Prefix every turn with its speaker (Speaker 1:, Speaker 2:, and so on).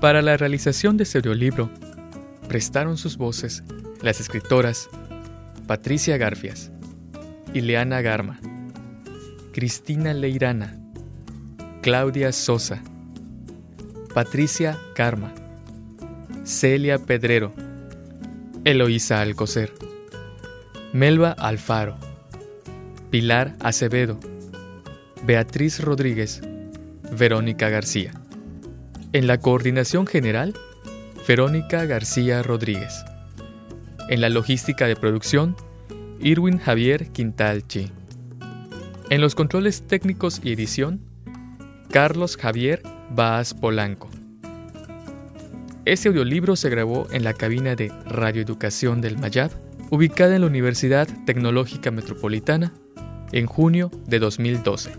Speaker 1: Para la realización de este audiolibro, prestaron sus voces las escritoras Patricia Garfias, Ileana Garma, Cristina Leirana, Claudia Sosa, Patricia Garma, Celia Pedrero, Eloísa Alcocer, Melba Alfaro, Pilar Acevedo, Beatriz Rodríguez, Verónica García. En la coordinación general, Verónica García Rodríguez. En la logística de producción, Irwin Javier Quintalchi. En los controles técnicos y edición, Carlos Javier Baaz Polanco. Este audiolibro se grabó en la cabina de Radioeducación del Mayab, ubicada en la Universidad Tecnológica Metropolitana, en junio de 2012.